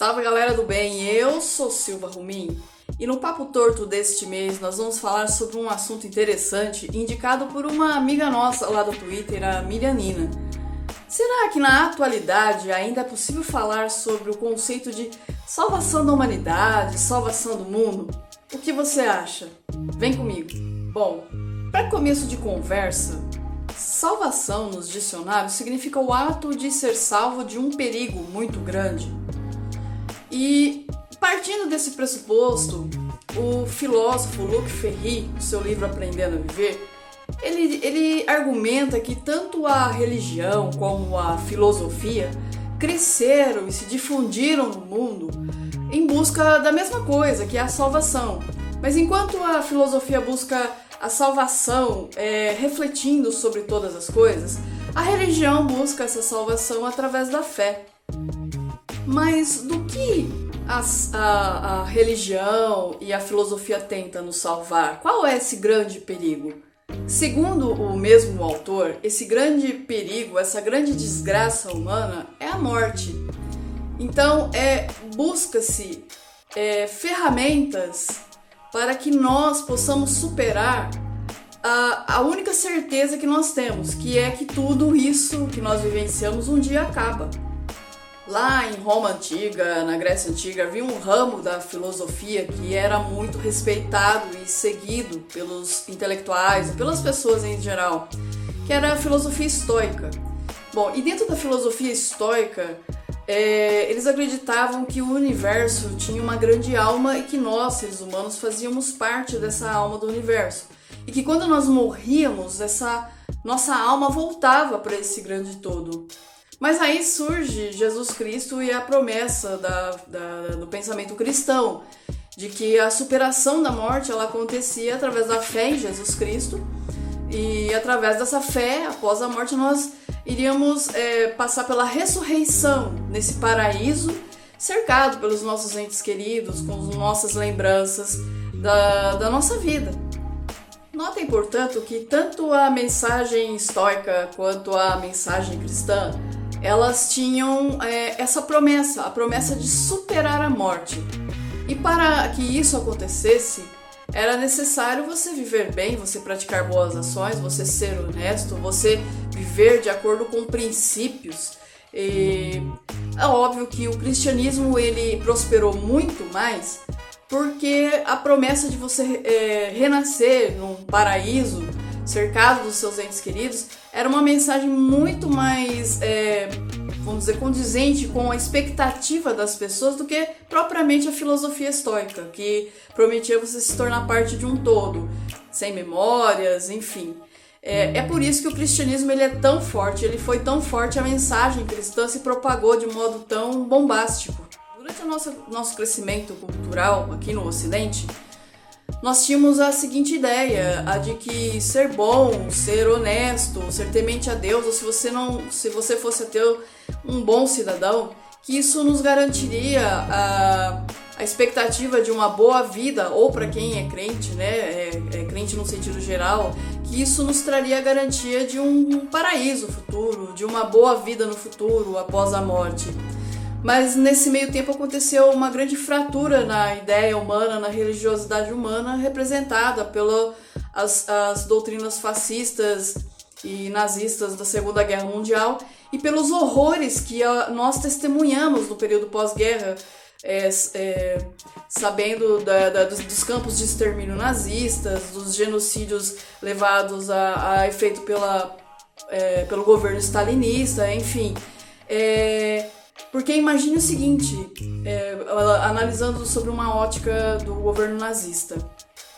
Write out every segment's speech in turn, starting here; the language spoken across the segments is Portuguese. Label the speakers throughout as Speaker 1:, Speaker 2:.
Speaker 1: Salve galera do bem, eu sou Silva Rumim e no Papo Torto deste mês nós vamos falar sobre um assunto interessante indicado por uma amiga nossa lá do Twitter, a Mirianina. Será que na atualidade ainda é possível falar sobre o conceito de salvação da humanidade, salvação do mundo? O que você acha? Vem comigo. Bom, para começo de conversa, salvação nos dicionários significa o ato de ser salvo de um perigo muito grande. E partindo desse pressuposto, o filósofo Luc Ferry, no seu livro Aprendendo a Viver, ele, ele argumenta que tanto a religião como a filosofia cresceram e se difundiram no mundo em busca da mesma coisa, que é a salvação. Mas enquanto a filosofia busca a salvação é, refletindo sobre todas as coisas, a religião busca essa salvação através da fé. Mas do que a, a, a religião e a filosofia tentam nos salvar? Qual é esse grande perigo? Segundo o mesmo autor, esse grande perigo, essa grande desgraça humana é a morte. Então, é busca-se é, ferramentas para que nós possamos superar a, a única certeza que nós temos, que é que tudo isso que nós vivenciamos um dia acaba. Lá em Roma antiga, na Grécia antiga, havia um ramo da filosofia que era muito respeitado e seguido pelos intelectuais, pelas pessoas em geral, que era a filosofia estoica. Bom, e dentro da filosofia estoica, é, eles acreditavam que o universo tinha uma grande alma e que nós, seres humanos, fazíamos parte dessa alma do universo. E que quando nós morríamos, essa nossa alma voltava para esse grande todo. Mas aí surge Jesus Cristo e a promessa da, da, do pensamento cristão, de que a superação da morte ela acontecia através da fé em Jesus Cristo, e através dessa fé, após a morte, nós iríamos é, passar pela ressurreição nesse paraíso, cercado pelos nossos entes queridos, com as nossas lembranças da, da nossa vida. Notem, portanto, que tanto a mensagem estoica quanto a mensagem cristã elas tinham é, essa promessa, a promessa de superar a morte. E para que isso acontecesse, era necessário você viver bem, você praticar boas ações, você ser honesto, você viver de acordo com princípios. E é óbvio que o cristianismo ele prosperou muito mais porque a promessa de você é, renascer num paraíso cercado dos seus entes queridos, era uma mensagem muito mais, é, vamos dizer, condizente com a expectativa das pessoas do que propriamente a filosofia estoica, que prometia você se tornar parte de um todo, sem memórias, enfim. É, é por isso que o cristianismo ele é tão forte, ele foi tão forte, a mensagem cristã se propagou de modo tão bombástico. Durante o nosso, nosso crescimento cultural aqui no Ocidente, nós tínhamos a seguinte ideia, a de que ser bom, ser honesto, ser temente a Deus, ou se você não, se você fosse ter um bom cidadão, que isso nos garantiria a, a expectativa de uma boa vida, ou para quem é crente, né, é, é crente no sentido geral, que isso nos traria a garantia de um paraíso futuro, de uma boa vida no futuro após a morte. Mas nesse meio tempo aconteceu uma grande fratura na ideia humana, na religiosidade humana, representada pelas as, as doutrinas fascistas e nazistas da Segunda Guerra Mundial e pelos horrores que a, nós testemunhamos no período pós-guerra, é, é, sabendo da, da, dos, dos, campos de extermínio nazistas, dos genocídios levados a, a efeito pela, é, pelo governo stalinista, enfim. É, porque imagine o seguinte, é, analisando sobre uma ótica do governo nazista.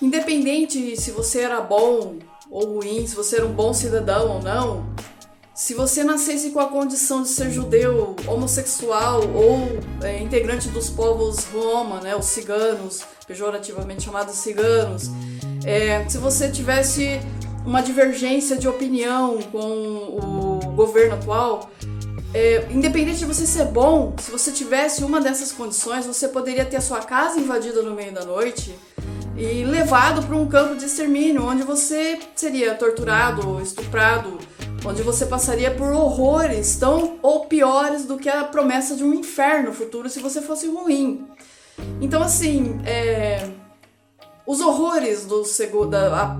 Speaker 1: Independente se você era bom ou ruim, se você era um bom cidadão ou não, se você nascesse com a condição de ser judeu, homossexual ou é, integrante dos povos Roma, né, os ciganos, pejorativamente chamados ciganos, é, se você tivesse uma divergência de opinião com o governo atual, é, independente de você ser bom, se você tivesse uma dessas condições, você poderia ter a sua casa invadida no meio da noite e levado para um campo de extermínio, onde você seria torturado, estuprado onde você passaria por horrores tão ou piores do que a promessa de um inferno futuro se você fosse ruim. Então, assim, é, os horrores do,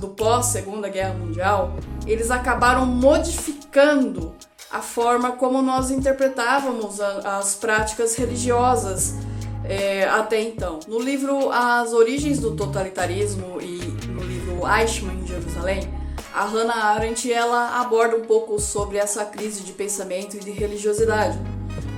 Speaker 1: do pós-segunda guerra mundial, eles acabaram modificando a forma como nós interpretávamos a, as práticas religiosas é, até então. No livro As Origens do Totalitarismo e no livro Eichmann em Jerusalém, a Hannah Arendt ela aborda um pouco sobre essa crise de pensamento e de religiosidade.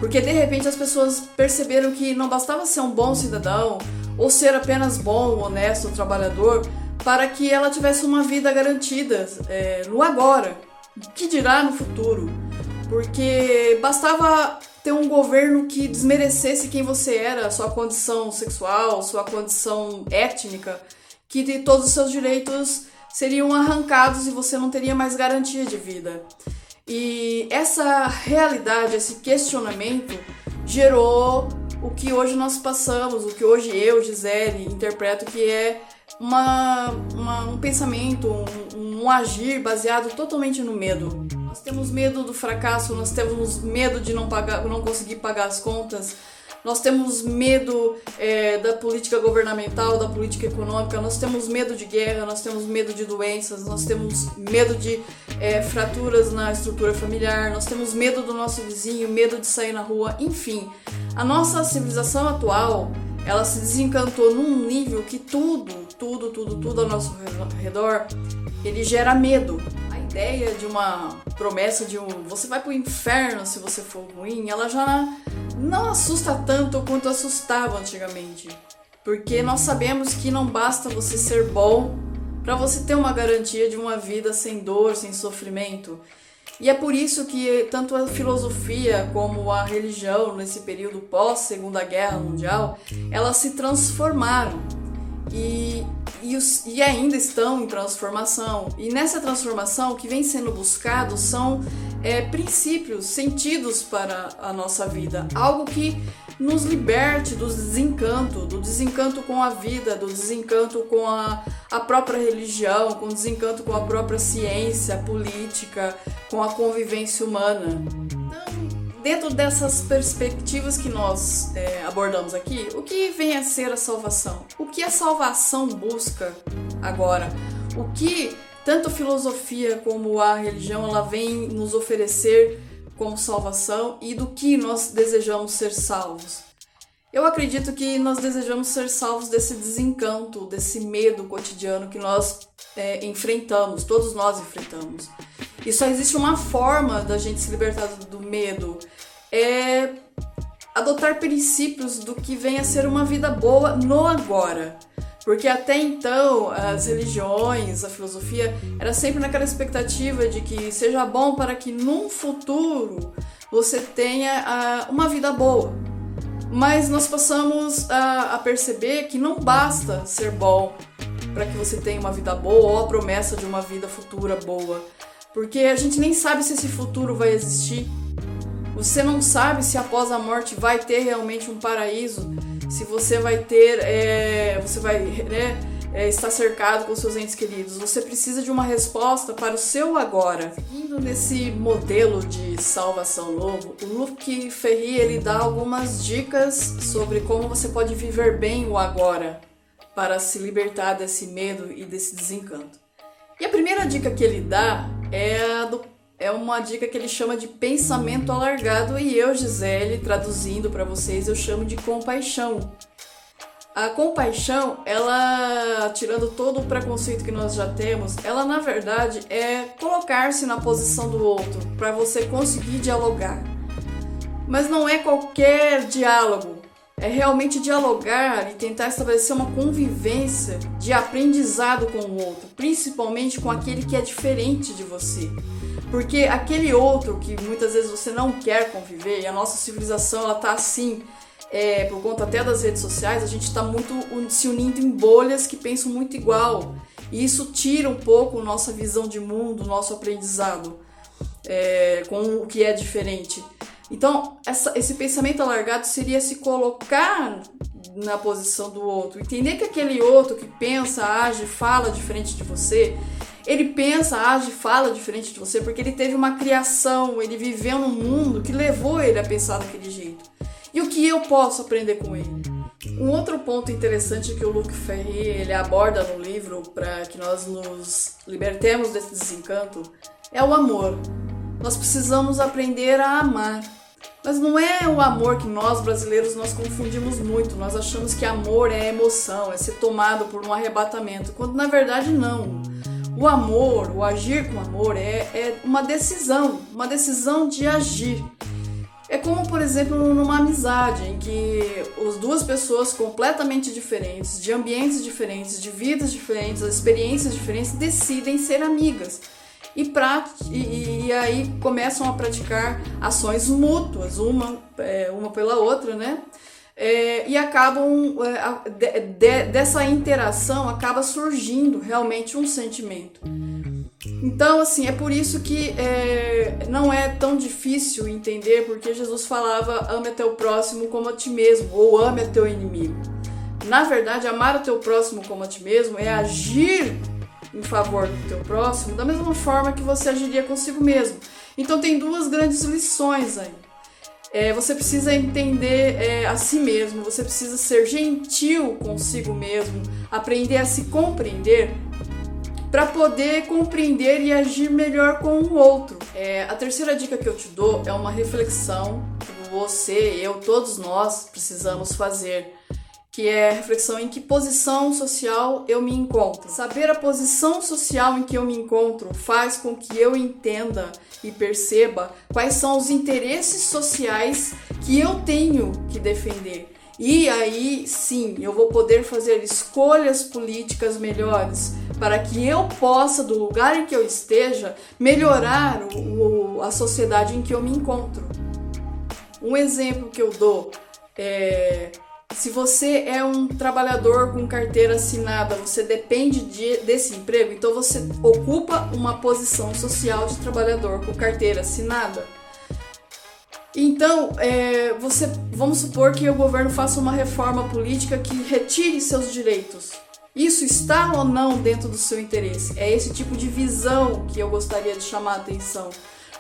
Speaker 1: Porque de repente as pessoas perceberam que não bastava ser um bom cidadão ou ser apenas bom, honesto, trabalhador para que ela tivesse uma vida garantida é, no agora, que dirá no futuro. Porque bastava ter um governo que desmerecesse quem você era, sua condição sexual, sua condição étnica, que todos os seus direitos seriam arrancados e você não teria mais garantia de vida. E essa realidade, esse questionamento gerou o que hoje nós passamos, o que hoje eu, Gisele, interpreto que é uma, uma um pensamento, um, um agir baseado totalmente no medo. Nós temos medo do fracasso, nós temos medo de não, pagar, não conseguir pagar as contas, nós temos medo é, da política governamental, da política econômica, nós temos medo de guerra, nós temos medo de doenças, nós temos medo de é, fraturas na estrutura familiar, nós temos medo do nosso vizinho, medo de sair na rua, enfim. A nossa civilização atual, ela se desencantou num nível que tudo, tudo, tudo, tudo ao nosso redor, ele gera medo ideia de uma promessa de um você vai pro inferno se você for ruim, ela já não assusta tanto quanto assustava antigamente. Porque nós sabemos que não basta você ser bom para você ter uma garantia de uma vida sem dor, sem sofrimento. E é por isso que tanto a filosofia como a religião nesse período pós Segunda Guerra Mundial, elas se transformaram. E e, os, e ainda estão em transformação. E nessa transformação, o que vem sendo buscado são é, princípios, sentidos para a nossa vida, algo que nos liberte do desencanto, do desencanto com a vida, do desencanto com a, a própria religião, com o desencanto com a própria ciência, política, com a convivência humana. Dentro dessas perspectivas que nós é, abordamos aqui, o que vem a ser a salvação? O que a salvação busca agora? O que tanto a filosofia como a religião ela vem nos oferecer como salvação e do que nós desejamos ser salvos? Eu acredito que nós desejamos ser salvos desse desencanto, desse medo cotidiano que nós é, enfrentamos, todos nós enfrentamos. E só existe uma forma da gente se libertar do medo, é adotar princípios do que vem a ser uma vida boa no agora. Porque até então as religiões, a filosofia era sempre naquela expectativa de que seja bom para que num futuro você tenha uh, uma vida boa. Mas nós passamos a, a perceber que não basta ser bom para que você tenha uma vida boa ou a promessa de uma vida futura boa. Porque a gente nem sabe se esse futuro vai existir. Você não sabe se após a morte vai ter realmente um paraíso, se você vai ter, é, você vai né, é, estar cercado com seus entes queridos. Você precisa de uma resposta para o seu agora. Seguindo nesse modelo de salvação novo, o Luc Ferry ele dá algumas dicas sobre como você pode viver bem o agora para se libertar desse medo e desse desencanto. E a primeira dica que ele dá é, do, é uma dica que ele chama de pensamento alargado e eu, Gisele, traduzindo para vocês, eu chamo de compaixão. A compaixão, ela, tirando todo o preconceito que nós já temos, ela na verdade é colocar-se na posição do outro para você conseguir dialogar. Mas não é qualquer diálogo, é realmente dialogar e tentar estabelecer uma convivência de aprendizado com o outro, principalmente com aquele que é diferente de você. Porque aquele outro que muitas vezes você não quer conviver, e a nossa civilização ela tá assim, é, por conta até das redes sociais, a gente está muito se unindo em bolhas que pensam muito igual. E isso tira um pouco nossa visão de mundo, nosso aprendizado é, com o que é diferente. Então, essa, esse pensamento alargado seria se colocar na posição do outro, entender que aquele outro que pensa, age, fala diferente de você, Ele pensa, age, fala diferente de você porque ele teve uma criação, ele viveu num mundo que levou ele a pensar daquele jeito. E o que eu posso aprender com ele? Um outro ponto interessante que o Luke Ferry ele aborda no livro para que nós nos libertemos desse desencanto é o amor. Nós precisamos aprender a amar. Mas não é o amor que nós brasileiros nós confundimos muito. Nós achamos que amor é emoção, é ser tomado por um arrebatamento, quando na verdade não. O amor, o agir com amor é, é uma decisão, uma decisão de agir. É como, por exemplo, numa amizade em que as duas pessoas completamente diferentes, de ambientes diferentes, de vidas diferentes, experiências diferentes, decidem ser amigas. E, e, e aí começam a praticar ações mútuas, uma, é, uma pela outra, né? É, e acabam é, de, de, dessa interação acaba surgindo realmente um sentimento. Então, assim, é por isso que é, não é tão difícil entender porque Jesus falava ame teu próximo como a ti mesmo, ou ame teu inimigo. Na verdade, amar o teu próximo como a ti mesmo é agir em favor do teu próximo da mesma forma que você agiria consigo mesmo. Então, tem duas grandes lições aí. É, você precisa entender é, a si mesmo, você precisa ser gentil consigo mesmo, aprender a se compreender para poder compreender e agir melhor com o outro. É, a terceira dica que eu te dou é uma reflexão que você, eu, todos nós precisamos fazer que é reflexão em que posição social eu me encontro. Saber a posição social em que eu me encontro faz com que eu entenda e perceba quais são os interesses sociais que eu tenho que defender. E aí sim eu vou poder fazer escolhas políticas melhores para que eu possa, do lugar em que eu esteja, melhorar o, a sociedade em que eu me encontro. Um exemplo que eu dou é se você é um trabalhador com carteira assinada, você depende de, desse emprego, então você ocupa uma posição social de trabalhador com carteira assinada. Então, é, você, vamos supor que o governo faça uma reforma política que retire seus direitos. Isso está ou não dentro do seu interesse? É esse tipo de visão que eu gostaria de chamar a atenção.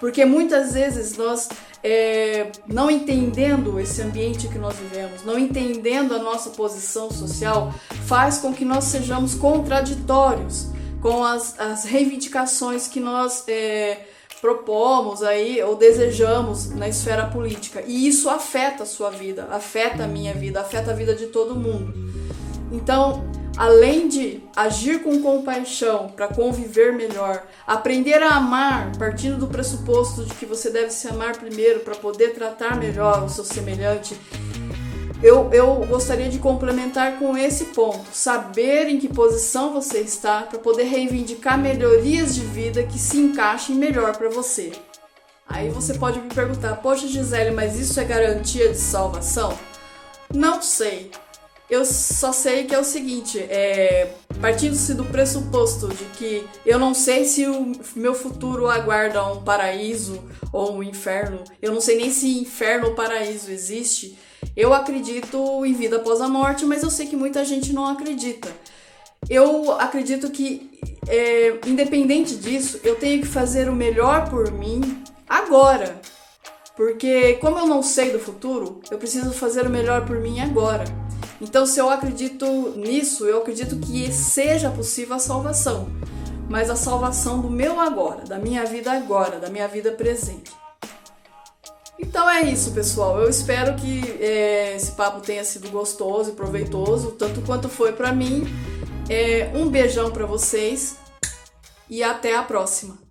Speaker 1: Porque muitas vezes nós, é, não entendendo esse ambiente que nós vivemos, não entendendo a nossa posição social, faz com que nós sejamos contraditórios com as, as reivindicações que nós é, propomos aí ou desejamos na esfera política. E isso afeta a sua vida, afeta a minha vida, afeta a vida de todo mundo. Então, além de agir com compaixão para conviver melhor, aprender a amar, partindo do pressuposto de que você deve se amar primeiro para poder tratar melhor o seu semelhante, eu, eu gostaria de complementar com esse ponto: saber em que posição você está para poder reivindicar melhorias de vida que se encaixem melhor para você. Aí você pode me perguntar, poxa Gisele, mas isso é garantia de salvação? Não sei. Eu só sei que é o seguinte, é, partindo-se do pressuposto de que eu não sei se o meu futuro aguarda um paraíso ou um inferno, eu não sei nem se inferno ou paraíso existe, eu acredito em vida após a morte, mas eu sei que muita gente não acredita. Eu acredito que, é, independente disso, eu tenho que fazer o melhor por mim agora. Porque, como eu não sei do futuro, eu preciso fazer o melhor por mim agora. Então, se eu acredito nisso, eu acredito que seja possível a salvação, mas a salvação do meu agora, da minha vida agora, da minha vida presente. Então é isso, pessoal. Eu espero que é, esse papo tenha sido gostoso e proveitoso, tanto quanto foi para mim. É, um beijão para vocês e até a próxima.